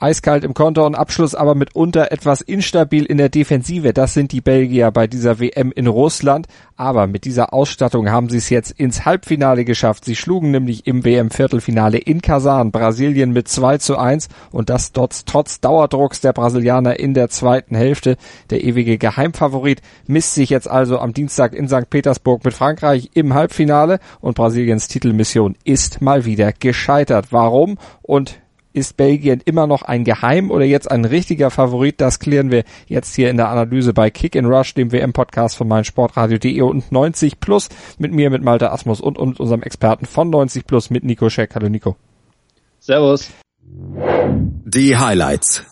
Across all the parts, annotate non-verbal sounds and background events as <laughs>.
Eiskalt im Konter und Abschluss aber mitunter etwas instabil in der Defensive. Das sind die Belgier bei dieser WM in Russland. Aber mit dieser Ausstattung haben sie es jetzt ins Halbfinale geschafft. Sie schlugen nämlich im WM-Viertelfinale in Kasan Brasilien mit 2 zu 1 und das trotz, trotz Dauerdrucks der Brasilianer in der zweiten Hälfte. Der ewige Geheimfavorit misst sich jetzt also am Dienstag in St. Petersburg mit Frankreich im Halbfinale und Brasiliens Titelmission ist mal wieder gescheitert. Warum und ist Belgien immer noch ein Geheim oder jetzt ein richtiger Favorit? Das klären wir jetzt hier in der Analyse bei Kick in Rush, dem WM-Podcast von meinsportradio.de und 90 Plus mit mir, mit Malte Asmus und, und unserem Experten von 90 Plus mit Nico Scheck. Hallo Nico. Servus. Die Highlights.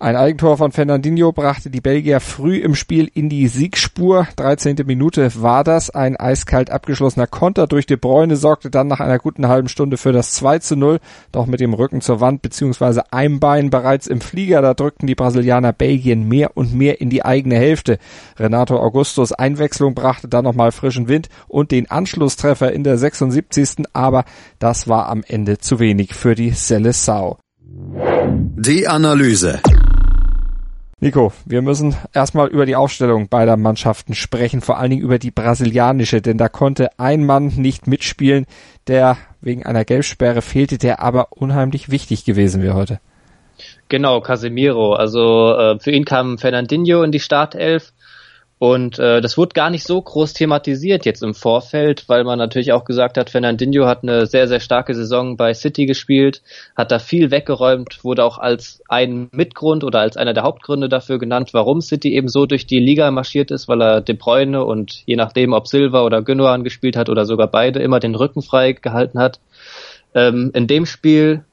Ein Eigentor von Fernandinho brachte die Belgier früh im Spiel in die Siegspur. 13. Minute war das. Ein eiskalt abgeschlossener Konter durch De Bruyne sorgte dann nach einer guten halben Stunde für das 2 zu 0. Doch mit dem Rücken zur Wand bzw. einem Bein bereits im Flieger, da drückten die Brasilianer Belgien mehr und mehr in die eigene Hälfte. Renato Augustos Einwechslung brachte dann nochmal frischen Wind und den Anschlusstreffer in der 76. Aber das war am Ende zu wenig für die Seleção. Die Analyse. Nico, wir müssen erstmal über die Aufstellung beider Mannschaften sprechen, vor allen Dingen über die brasilianische, denn da konnte ein Mann nicht mitspielen, der wegen einer Gelbsperre fehlte, der aber unheimlich wichtig gewesen wäre heute. Genau, Casemiro. Also äh, für ihn kam Fernandinho in die Startelf und äh, das wurde gar nicht so groß thematisiert jetzt im Vorfeld, weil man natürlich auch gesagt hat, Fernandinho hat eine sehr, sehr starke Saison bei City gespielt, hat da viel weggeräumt, wurde auch als ein Mitgrund oder als einer der Hauptgründe dafür genannt, warum City eben so durch die Liga marschiert ist, weil er De Bruyne und je nachdem, ob Silva oder Gündogan gespielt hat oder sogar beide, immer den Rücken frei gehalten hat. Ähm, in dem Spiel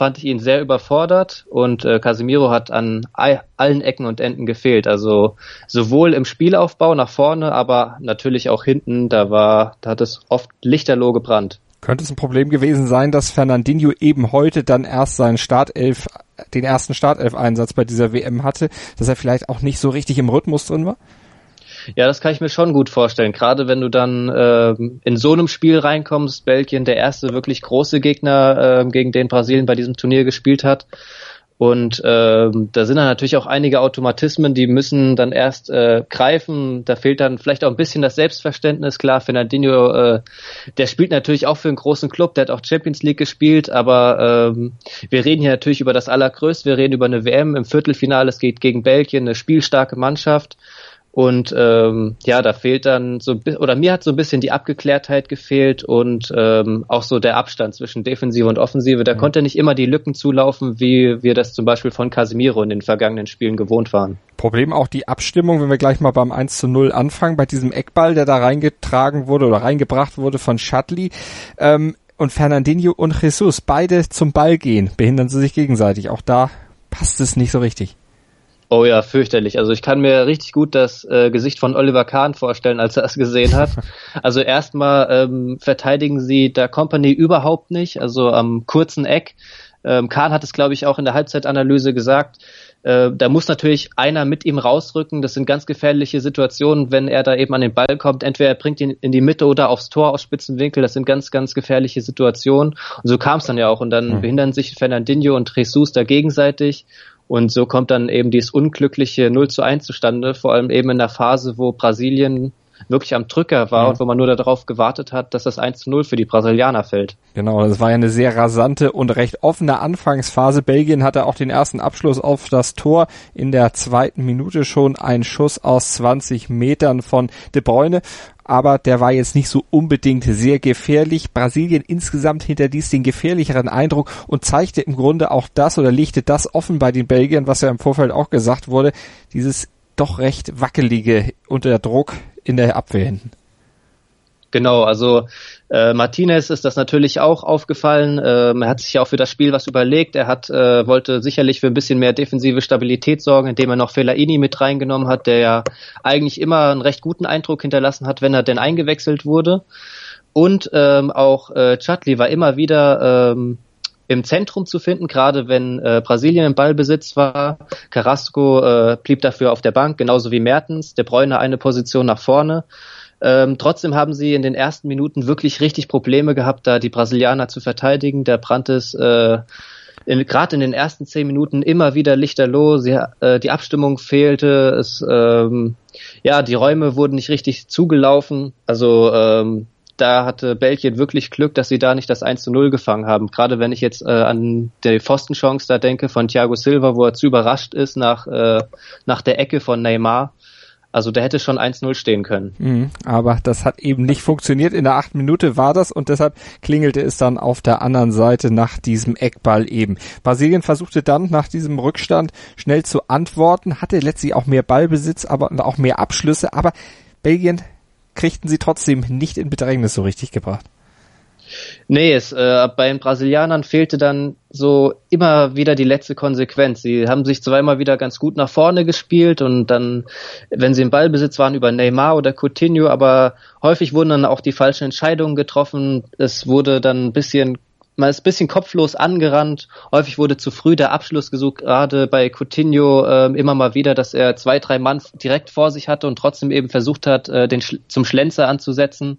fand ich ihn sehr überfordert und äh, Casemiro hat an allen Ecken und Enden gefehlt. Also sowohl im Spielaufbau nach vorne, aber natürlich auch hinten, da war, da hat es oft lichterloh gebrannt. Könnte es ein Problem gewesen sein, dass Fernandinho eben heute dann erst seinen Startelf, den ersten Startelf-Einsatz bei dieser WM hatte, dass er vielleicht auch nicht so richtig im Rhythmus drin war? Ja, das kann ich mir schon gut vorstellen. Gerade wenn du dann äh, in so einem Spiel reinkommst, Belgien der erste wirklich große Gegner, äh, gegen den Brasilien bei diesem Turnier gespielt hat. Und äh, da sind dann natürlich auch einige Automatismen, die müssen dann erst äh, greifen. Da fehlt dann vielleicht auch ein bisschen das Selbstverständnis. Klar, Fernandinho, äh, der spielt natürlich auch für einen großen Club, der hat auch Champions League gespielt, aber ähm, wir reden hier natürlich über das Allergrößte. Wir reden über eine WM im Viertelfinale. Es geht gegen Belgien, eine spielstarke Mannschaft. Und ähm, ja, da fehlt dann so oder mir hat so ein bisschen die Abgeklärtheit gefehlt und ähm, auch so der Abstand zwischen Defensive und Offensive. Da mhm. konnte nicht immer die Lücken zulaufen, wie wir das zum Beispiel von Casemiro in den vergangenen Spielen gewohnt waren. Problem auch die Abstimmung, wenn wir gleich mal beim 1 zu 0 anfangen, bei diesem Eckball, der da reingetragen wurde oder reingebracht wurde von Shadley. Ähm, und Fernandinho und Jesus, beide zum Ball gehen, behindern sie sich gegenseitig. Auch da passt es nicht so richtig. Oh ja, fürchterlich. Also ich kann mir richtig gut das äh, Gesicht von Oliver Kahn vorstellen, als er es gesehen hat. <laughs> Also erstmal ähm, verteidigen sie der Company überhaupt nicht, also am kurzen Eck. Ähm, Kahn hat es, glaube ich, auch in der Halbzeitanalyse gesagt. Äh, da muss natürlich einer mit ihm rausrücken. Das sind ganz gefährliche Situationen, wenn er da eben an den Ball kommt. Entweder er bringt ihn in die Mitte oder aufs Tor aus Spitzenwinkel. Das sind ganz, ganz gefährliche Situationen. Und so kam es dann ja auch. Und dann mhm. behindern sich Fernandinho und Jesus da gegenseitig. Und so kommt dann eben dieses unglückliche 0 zu 1 zustande, vor allem eben in der Phase, wo Brasilien wirklich am Drücker war ja. und wo man nur darauf gewartet hat, dass das 1 zu 0 für die Brasilianer fällt. Genau, das war ja eine sehr rasante und recht offene Anfangsphase. Belgien hatte auch den ersten Abschluss auf das Tor. In der zweiten Minute schon ein Schuss aus 20 Metern von De Bruyne aber der war jetzt nicht so unbedingt sehr gefährlich. Brasilien insgesamt hinterließ den gefährlicheren Eindruck und zeigte im Grunde auch das oder legte das offen bei den Belgiern, was ja im Vorfeld auch gesagt wurde, dieses doch recht wackelige unter Druck in der Abwehr hinten. Genau, also äh, Martinez ist das natürlich auch aufgefallen. Ähm, er hat sich ja auch für das Spiel was überlegt. Er hat äh, wollte sicherlich für ein bisschen mehr defensive Stabilität sorgen, indem er noch Fellaini mit reingenommen hat, der ja eigentlich immer einen recht guten Eindruck hinterlassen hat, wenn er denn eingewechselt wurde. Und ähm, auch äh, Chutli war immer wieder ähm, im Zentrum zu finden, gerade wenn äh, Brasilien im Ballbesitz war. Carrasco äh, blieb dafür auf der Bank, genauso wie Mertens. De Bruyne eine Position nach vorne. Ähm, trotzdem haben sie in den ersten Minuten wirklich richtig Probleme gehabt, da die Brasilianer zu verteidigen. Der Brandes äh, gerade in den ersten zehn Minuten immer wieder lichterloh. Sie, äh, die Abstimmung fehlte. Es, ähm, ja, die Räume wurden nicht richtig zugelaufen. Also ähm, da hatte Belgien wirklich Glück, dass sie da nicht das 1 zu 0 gefangen haben. Gerade wenn ich jetzt äh, an die Pfostenchance da denke von Thiago Silva, wo er zu überrascht ist nach, äh, nach der Ecke von Neymar. Also der hätte schon 1-0 stehen können. Mhm, aber das hat eben nicht funktioniert. In der achten Minute war das und deshalb klingelte es dann auf der anderen Seite nach diesem Eckball eben. Brasilien versuchte dann nach diesem Rückstand schnell zu antworten, hatte letztlich auch mehr Ballbesitz, aber auch mehr Abschlüsse, aber Belgien kriegten sie trotzdem nicht in Bedrängnis so richtig gebracht. Nee, es, äh, bei den Brasilianern fehlte dann so immer wieder die letzte Konsequenz. Sie haben sich immer wieder ganz gut nach vorne gespielt und dann, wenn sie im Ballbesitz waren, über Neymar oder Coutinho, aber häufig wurden dann auch die falschen Entscheidungen getroffen. Es wurde dann ein bisschen man ist bisschen kopflos angerannt. Häufig wurde zu früh der Abschluss gesucht, gerade bei Coutinho äh, immer mal wieder, dass er zwei, drei Mann direkt vor sich hatte und trotzdem eben versucht hat, äh, den Sch zum Schlenzer anzusetzen.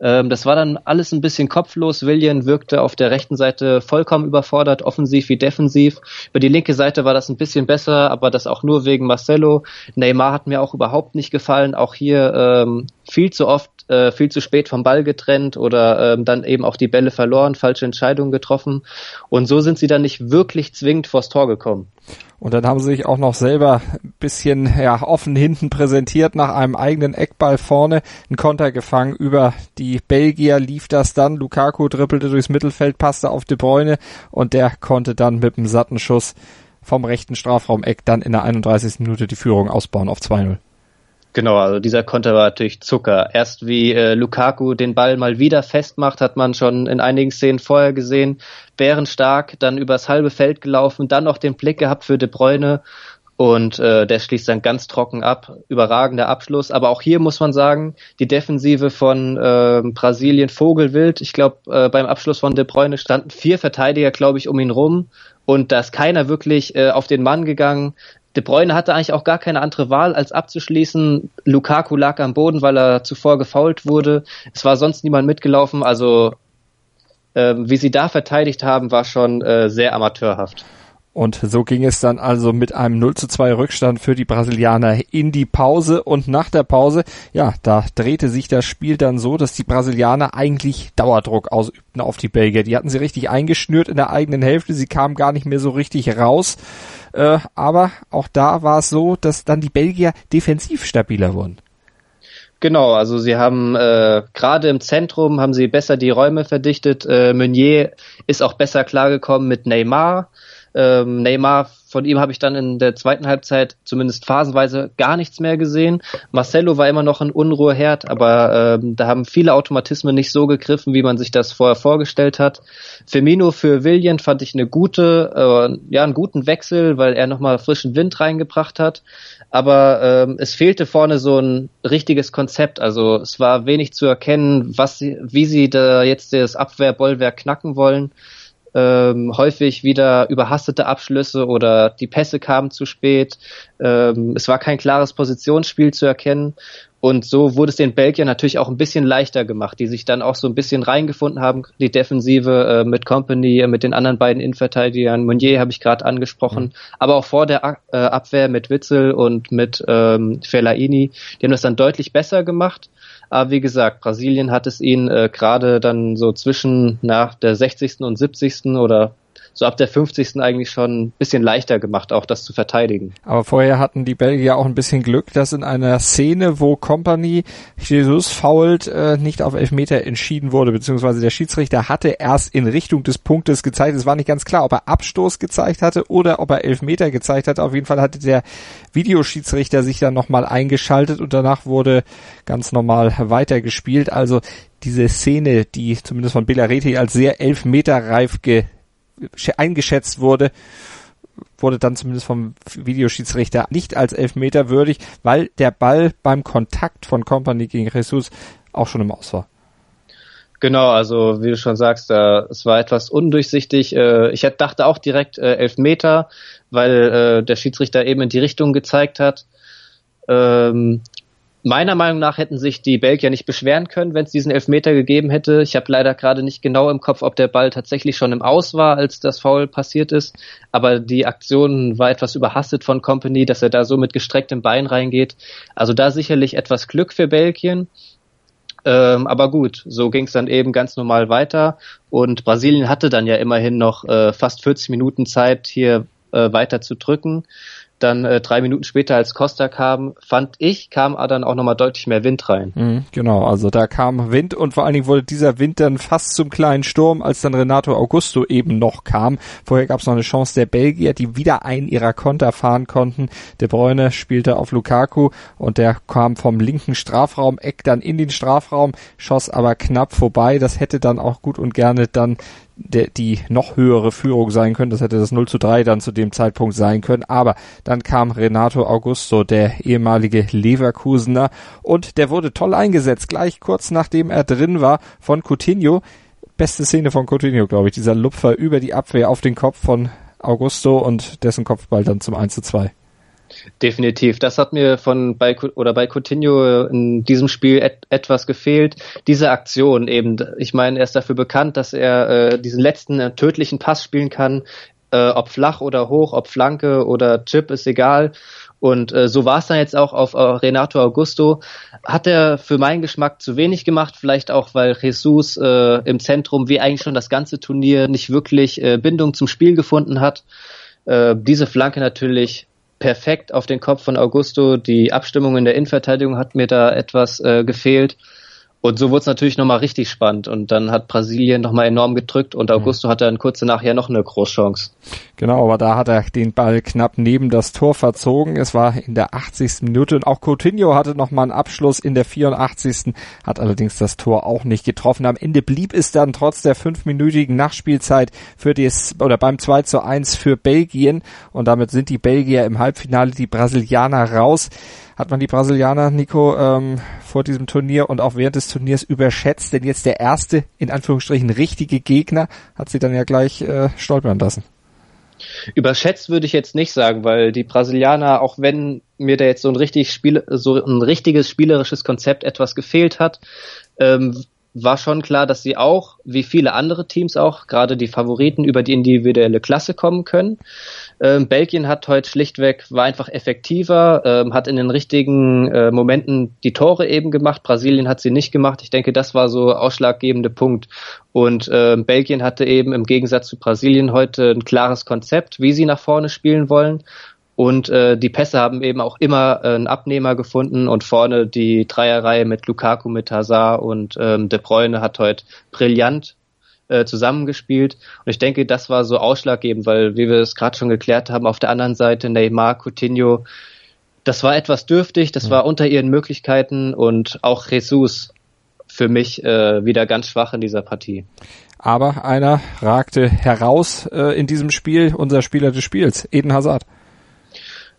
Ähm, das war dann alles ein bisschen kopflos. William wirkte auf der rechten Seite vollkommen überfordert, offensiv wie defensiv. Über die linke Seite war das ein bisschen besser, aber das auch nur wegen Marcelo. Neymar hat mir auch überhaupt nicht gefallen. Auch hier ähm, viel zu oft, äh, viel zu spät vom Ball getrennt oder ähm, dann eben auch die Bälle verloren, falsche Entscheidungen getroffen. Und so sind sie dann nicht wirklich zwingend vors Tor gekommen. Und dann haben sie sich auch noch selber ein bisschen ja, offen hinten präsentiert nach einem eigenen Eckball vorne, einen Konter gefangen über die Belgier lief das dann. Lukaku dribbelte durchs Mittelfeld, passte auf De Bruyne und der konnte dann mit einem satten Schuss vom rechten Strafraum-Eck dann in der 31. Minute die Führung ausbauen auf 2-0. Genau, also dieser Konter war natürlich Zucker. Erst wie äh, Lukaku den Ball mal wieder festmacht, hat man schon in einigen Szenen vorher gesehen. Bärenstark, dann übers halbe Feld gelaufen, dann noch den Blick gehabt für De Bruyne und äh, der schließt dann ganz trocken ab. Überragender Abschluss. Aber auch hier muss man sagen, die Defensive von äh, Brasilien Vogelwild. Ich glaube, äh, beim Abschluss von De Bruyne standen vier Verteidiger, glaube ich, um ihn rum. Und da ist keiner wirklich äh, auf den Mann gegangen. De Bruyne hatte eigentlich auch gar keine andere Wahl, als abzuschließen. Lukaku lag am Boden, weil er zuvor gefault wurde. Es war sonst niemand mitgelaufen. Also ähm, wie sie da verteidigt haben, war schon äh, sehr amateurhaft. Und so ging es dann also mit einem 0 zu 2 Rückstand für die Brasilianer in die Pause. Und nach der Pause, ja, da drehte sich das Spiel dann so, dass die Brasilianer eigentlich Dauerdruck ausübten auf die Belgier. Die hatten sie richtig eingeschnürt in der eigenen Hälfte. Sie kamen gar nicht mehr so richtig raus. Äh, aber auch da war es so, dass dann die Belgier defensiv stabiler wurden. Genau, also sie haben äh, gerade im Zentrum haben sie besser die Räume verdichtet. Äh, Meunier ist auch besser klargekommen mit Neymar. Ähm, Neymar, von ihm habe ich dann in der zweiten Halbzeit zumindest phasenweise gar nichts mehr gesehen. Marcelo war immer noch ein Unruheherd, aber ähm, da haben viele Automatismen nicht so gegriffen, wie man sich das vorher vorgestellt hat. Firmino für William fand ich eine gute, äh, ja, einen guten Wechsel, weil er nochmal frischen Wind reingebracht hat. Aber ähm, es fehlte vorne so ein richtiges Konzept. Also es war wenig zu erkennen, was sie, wie sie da jetzt das Abwehrbollwerk knacken wollen ähm, häufig wieder überhastete Abschlüsse oder die Pässe kamen zu spät. Ähm, es war kein klares Positionsspiel zu erkennen. Und so wurde es den Belgiern natürlich auch ein bisschen leichter gemacht, die sich dann auch so ein bisschen reingefunden haben, die Defensive äh, mit Company, äh, mit den anderen beiden Innenverteidigern. Meunier habe ich gerade angesprochen, mhm. aber auch vor der äh, Abwehr mit Witzel und mit ähm, Fellaini. Die haben das dann deutlich besser gemacht. Aber wie gesagt, Brasilien hat es ihnen äh, gerade dann so zwischen nach der 60. und 70. oder so ab der 50. eigentlich schon ein bisschen leichter gemacht, auch das zu verteidigen. Aber vorher hatten die Belgier auch ein bisschen Glück, dass in einer Szene, wo Company Jesus fault, äh, nicht auf Elfmeter entschieden wurde, beziehungsweise der Schiedsrichter hatte erst in Richtung des Punktes gezeigt. Es war nicht ganz klar, ob er Abstoß gezeigt hatte oder ob er Elfmeter gezeigt hat. Auf jeden Fall hatte der Videoschiedsrichter sich dann nochmal eingeschaltet und danach wurde ganz normal weitergespielt. Also diese Szene, die zumindest von Belareti als sehr elfmeterreif ge eingeschätzt wurde, wurde dann zumindest vom Videoschiedsrichter nicht als Elfmeter würdig, weil der Ball beim Kontakt von Company gegen Jesus auch schon im Aus war. Genau, also wie du schon sagst, äh, es war etwas undurchsichtig. Äh, ich dachte auch direkt äh, elf Meter, weil äh, der Schiedsrichter eben in die Richtung gezeigt hat. Ähm, meiner Meinung nach hätten sich die Belgier nicht beschweren können, wenn es diesen Elfmeter gegeben hätte. Ich habe leider gerade nicht genau im Kopf, ob der Ball tatsächlich schon im Aus war, als das Foul passiert ist. Aber die Aktion war etwas überhastet von Company, dass er da so mit gestrecktem Bein reingeht. Also da sicherlich etwas Glück für Belgien. Ähm, aber gut, so ging es dann eben ganz normal weiter. Und Brasilien hatte dann ja immerhin noch äh, fast 40 Minuten Zeit, hier äh, weiter zu drücken dann äh, drei Minuten später, als Costa kam, fand ich, kam dann auch nochmal deutlich mehr Wind rein. Mhm, genau, also da kam Wind und vor allen Dingen wurde dieser Wind dann fast zum kleinen Sturm, als dann Renato Augusto eben noch kam. Vorher gab es noch eine Chance der Belgier, die wieder einen ihrer Konter fahren konnten. De Bruyne spielte auf Lukaku und der kam vom linken Strafraum, Eck dann in den Strafraum, schoss aber knapp vorbei. Das hätte dann auch gut und gerne dann der, die noch höhere Führung sein können. Das hätte das 0 zu 3 dann zu dem Zeitpunkt sein können. Aber dann kam Renato Augusto, der ehemalige Leverkusener, und der wurde toll eingesetzt. Gleich kurz nachdem er drin war von Coutinho. Beste Szene von Coutinho, glaube ich. Dieser Lupfer über die Abwehr auf den Kopf von Augusto und dessen Kopfball dann zum 1 zu 2. Definitiv. Das hat mir von bei oder bei Coutinho in diesem Spiel et, etwas gefehlt. Diese Aktion eben. Ich meine, er ist dafür bekannt, dass er äh, diesen letzten äh, tödlichen Pass spielen kann, äh, ob flach oder hoch, ob Flanke oder Chip ist egal. Und äh, so war es dann jetzt auch auf äh, Renato Augusto. Hat er für meinen Geschmack zu wenig gemacht, vielleicht auch, weil Jesus äh, im Zentrum, wie eigentlich schon das ganze Turnier, nicht wirklich äh, Bindung zum Spiel gefunden hat. Äh, diese Flanke natürlich perfekt auf den Kopf von Augusto. Die Abstimmung in der Innenverteidigung hat mir da etwas äh, gefehlt. Und so wurde es natürlich nochmal richtig spannend. Und dann hat Brasilien nochmal enorm gedrückt und Augusto mhm. hatte dann kurz nachher noch eine Großchance. Genau, aber da hat er den Ball knapp neben das Tor verzogen. Es war in der 80. Minute und auch Coutinho hatte nochmal einen Abschluss in der 84. hat allerdings das Tor auch nicht getroffen. Am Ende blieb es dann trotz der fünfminütigen Nachspielzeit für das, oder beim 2 zu 1 für Belgien. Und damit sind die Belgier im Halbfinale, die Brasilianer raus hat man die Brasilianer, Nico, ähm, vor diesem Turnier und auch während des Turniers überschätzt, denn jetzt der erste, in Anführungsstrichen, richtige Gegner hat sie dann ja gleich äh, stolpern lassen. Überschätzt würde ich jetzt nicht sagen, weil die Brasilianer, auch wenn mir da jetzt so ein richtig Spiel, so ein richtiges spielerisches Konzept etwas gefehlt hat, ähm, war schon klar, dass sie auch, wie viele andere Teams auch, gerade die Favoriten über die individuelle Klasse kommen können. Ähm, Belgien hat heute schlichtweg, war einfach effektiver, ähm, hat in den richtigen äh, Momenten die Tore eben gemacht. Brasilien hat sie nicht gemacht. Ich denke, das war so ausschlaggebende Punkt. Und äh, Belgien hatte eben im Gegensatz zu Brasilien heute ein klares Konzept, wie sie nach vorne spielen wollen. Und äh, die Pässe haben eben auch immer äh, einen Abnehmer gefunden und vorne die Dreierreihe mit Lukaku, mit Hazard und ähm, De Bruyne hat heute brillant äh, zusammengespielt. Und ich denke, das war so ausschlaggebend, weil, wie wir es gerade schon geklärt haben, auf der anderen Seite Neymar, Coutinho, das war etwas dürftig, das war unter ihren Möglichkeiten und auch Jesus für mich äh, wieder ganz schwach in dieser Partie. Aber einer ragte heraus äh, in diesem Spiel, unser Spieler des Spiels, Eden Hazard.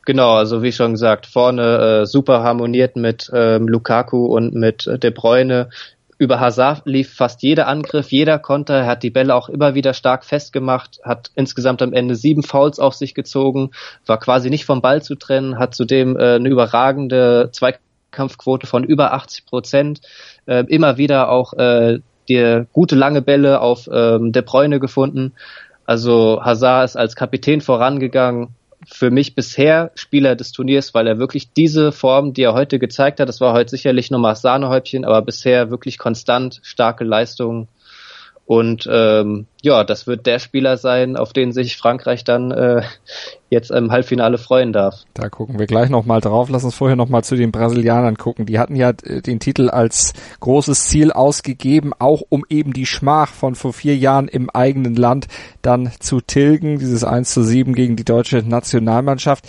Genau, also wie schon gesagt, vorne äh, super harmoniert mit ähm, Lukaku und mit äh, De Bruyne. Über Hazard lief fast jeder Angriff, jeder Konter, er hat die Bälle auch immer wieder stark festgemacht, hat insgesamt am Ende sieben Fouls auf sich gezogen, war quasi nicht vom Ball zu trennen, hat zudem äh, eine überragende Zweikampfquote von über 80 Prozent, äh, immer wieder auch äh, die gute lange Bälle auf ähm, De Bruyne gefunden. Also Hazard ist als Kapitän vorangegangen, für mich bisher Spieler des Turniers, weil er wirklich diese Form, die er heute gezeigt hat, das war heute sicherlich nochmal Sahnehäubchen, aber bisher wirklich konstant starke Leistungen und ähm, ja, das wird der Spieler sein, auf den sich Frankreich dann äh, jetzt im Halbfinale freuen darf. Da gucken wir gleich nochmal drauf. Lass uns vorher nochmal zu den Brasilianern gucken. Die hatten ja äh, den Titel als großes Ziel ausgegeben, auch um eben die Schmach von vor vier Jahren im eigenen Land dann zu tilgen. Dieses 1 zu 7 gegen die deutsche Nationalmannschaft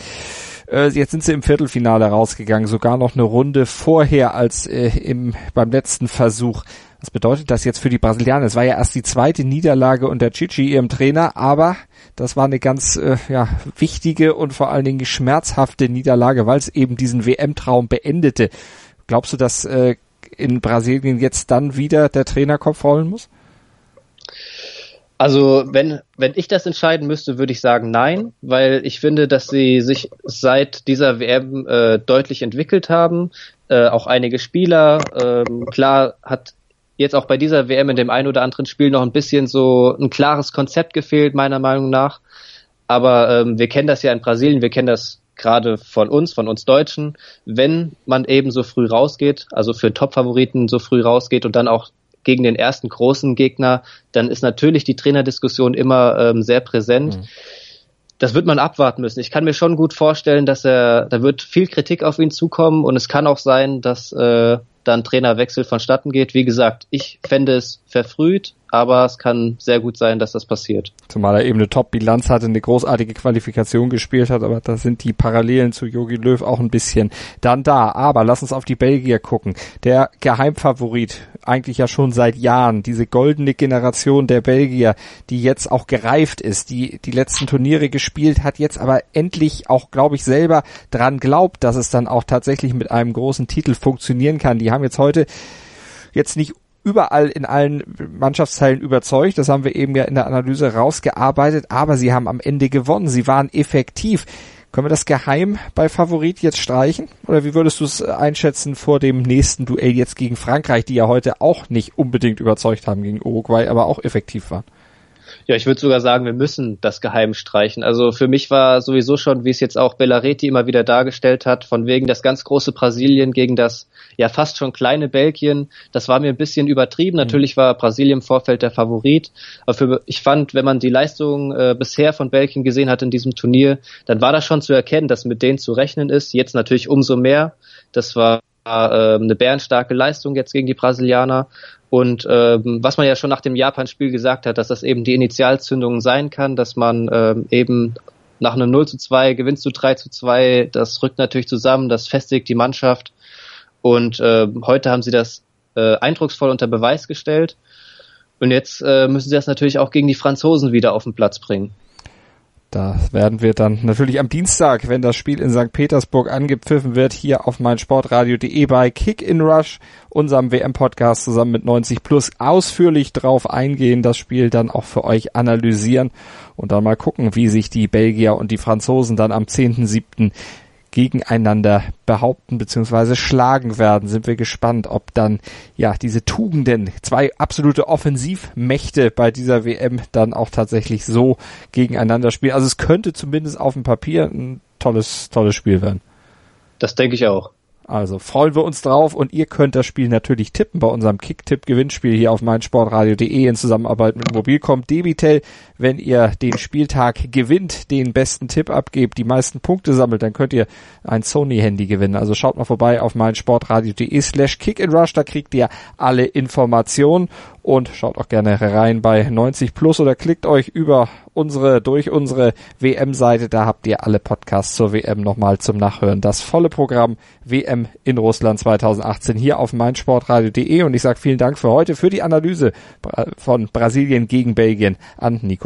äh, jetzt sind sie im Viertelfinale rausgegangen, sogar noch eine Runde vorher als äh, im beim letzten Versuch. Was bedeutet das jetzt für die Brasilianer? Es war ja erst die zweite Niederlage unter Chichi, ihrem Trainer, aber das war eine ganz äh, ja, wichtige und vor allen Dingen schmerzhafte Niederlage, weil es eben diesen WM-Traum beendete. Glaubst du, dass äh, in Brasilien jetzt dann wieder der Trainerkopf rollen muss? Also wenn, wenn ich das entscheiden müsste, würde ich sagen nein, weil ich finde, dass sie sich seit dieser WM äh, deutlich entwickelt haben. Äh, auch einige Spieler, ähm, klar hat jetzt auch bei dieser WM in dem einen oder anderen Spiel noch ein bisschen so ein klares Konzept gefehlt, meiner Meinung nach. Aber ähm, wir kennen das ja in Brasilien, wir kennen das gerade von uns, von uns Deutschen, wenn man eben so früh rausgeht, also für Top-Favoriten so früh rausgeht und dann auch gegen den ersten großen Gegner, dann ist natürlich die Trainerdiskussion immer ähm, sehr präsent. Mhm. Das wird man abwarten müssen. Ich kann mir schon gut vorstellen, dass er, da wird viel Kritik auf ihn zukommen und es kann auch sein, dass äh, dann Trainerwechsel vonstatten geht. Wie gesagt, ich fände es verfrüht, aber es kann sehr gut sein, dass das passiert. Zumal er eben eine Top-Bilanz hatte, eine großartige Qualifikation gespielt hat, aber da sind die Parallelen zu Jogi Löw auch ein bisschen dann da. Aber lass uns auf die Belgier gucken. Der Geheimfavorit, eigentlich ja schon seit Jahren, diese goldene Generation der Belgier, die jetzt auch gereift ist, die die letzten Turniere gespielt hat, jetzt aber endlich auch, glaube ich, selber dran glaubt, dass es dann auch tatsächlich mit einem großen Titel funktionieren kann. Die haben jetzt heute jetzt nicht überall in allen Mannschaftsteilen überzeugt. Das haben wir eben ja in der Analyse rausgearbeitet. Aber sie haben am Ende gewonnen. Sie waren effektiv. Können wir das geheim bei Favorit jetzt streichen? Oder wie würdest du es einschätzen vor dem nächsten Duell jetzt gegen Frankreich, die ja heute auch nicht unbedingt überzeugt haben gegen Uruguay, aber auch effektiv waren? Ja, ich würde sogar sagen, wir müssen das geheim streichen. Also für mich war sowieso schon, wie es jetzt auch Bellareti immer wieder dargestellt hat, von wegen das ganz große Brasilien gegen das ja fast schon kleine Belgien, das war mir ein bisschen übertrieben. Mhm. Natürlich war Brasilien im Vorfeld der Favorit, aber für, ich fand, wenn man die Leistung äh, bisher von Belgien gesehen hat in diesem Turnier, dann war das schon zu erkennen, dass mit denen zu rechnen ist. Jetzt natürlich umso mehr. Das war äh, eine bärenstarke Leistung jetzt gegen die Brasilianer. Und ähm, was man ja schon nach dem Japan-Spiel gesagt hat, dass das eben die Initialzündung sein kann, dass man ähm, eben nach einem 0 zu 2 gewinnst du 3 zu 2, das rückt natürlich zusammen, das festigt die Mannschaft. Und äh, heute haben sie das äh, eindrucksvoll unter Beweis gestellt. Und jetzt äh, müssen sie das natürlich auch gegen die Franzosen wieder auf den Platz bringen. Da werden wir dann natürlich am Dienstag, wenn das Spiel in St. Petersburg angepfiffen wird, hier auf meinsportradio.de bei Kick in Rush, unserem WM-Podcast zusammen mit 90 Plus ausführlich drauf eingehen, das Spiel dann auch für euch analysieren und dann mal gucken, wie sich die Belgier und die Franzosen dann am 10.7 gegeneinander behaupten bzw. schlagen werden. Sind wir gespannt, ob dann ja diese Tugenden, zwei absolute Offensivmächte bei dieser WM dann auch tatsächlich so gegeneinander spielen. Also es könnte zumindest auf dem Papier ein tolles, tolles Spiel werden. Das denke ich auch. Also freuen wir uns drauf und ihr könnt das Spiel natürlich tippen bei unserem Kick-Tipp-Gewinnspiel hier auf meinsportradio.de in Zusammenarbeit mit Mobilcom Debitel. Wenn ihr den Spieltag gewinnt, den besten Tipp abgebt, die meisten Punkte sammelt, dann könnt ihr ein Sony-Handy gewinnen. Also schaut mal vorbei auf meinsportradio.de slash kick and rush, da kriegt ihr alle Informationen und schaut auch gerne rein bei 90 Plus oder klickt euch über unsere, durch unsere WM-Seite. Da habt ihr alle Podcasts zur WM nochmal zum Nachhören. Das volle Programm WM in Russland 2018 hier auf meinsportradio.de und ich sage vielen Dank für heute für die Analyse von Brasilien gegen Belgien an Nico